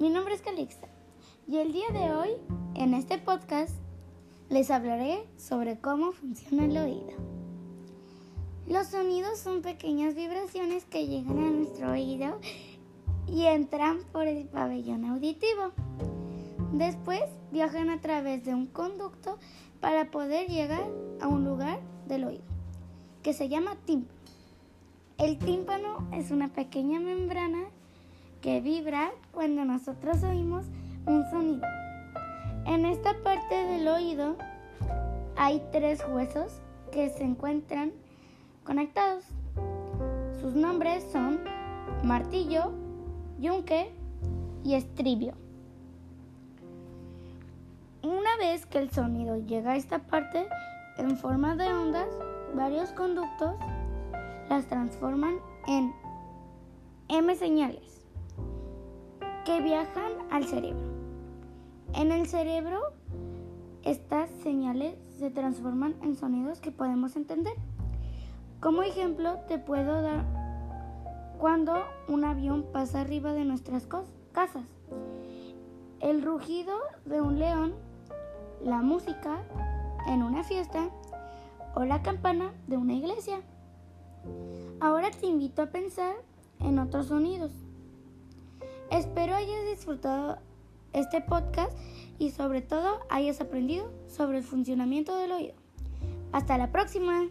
Mi nombre es Calixta y el día de hoy, en este podcast, les hablaré sobre cómo funciona el oído. Los sonidos son pequeñas vibraciones que llegan a nuestro oído y entran por el pabellón auditivo. Después viajan a través de un conducto para poder llegar a un lugar del oído, que se llama tímpano. El tímpano es una pequeña membrana que vibra cuando nosotros oímos un sonido. En esta parte del oído hay tres huesos que se encuentran conectados. Sus nombres son martillo, yunque y estribio. Una vez que el sonido llega a esta parte en forma de ondas, varios conductos las transforman en M señales que viajan al cerebro. En el cerebro, estas señales se transforman en sonidos que podemos entender. Como ejemplo, te puedo dar cuando un avión pasa arriba de nuestras casas, el rugido de un león, la música en una fiesta o la campana de una iglesia. Ahora te invito a pensar en otros sonidos. Espero hayas disfrutado este podcast y sobre todo hayas aprendido sobre el funcionamiento del oído. Hasta la próxima.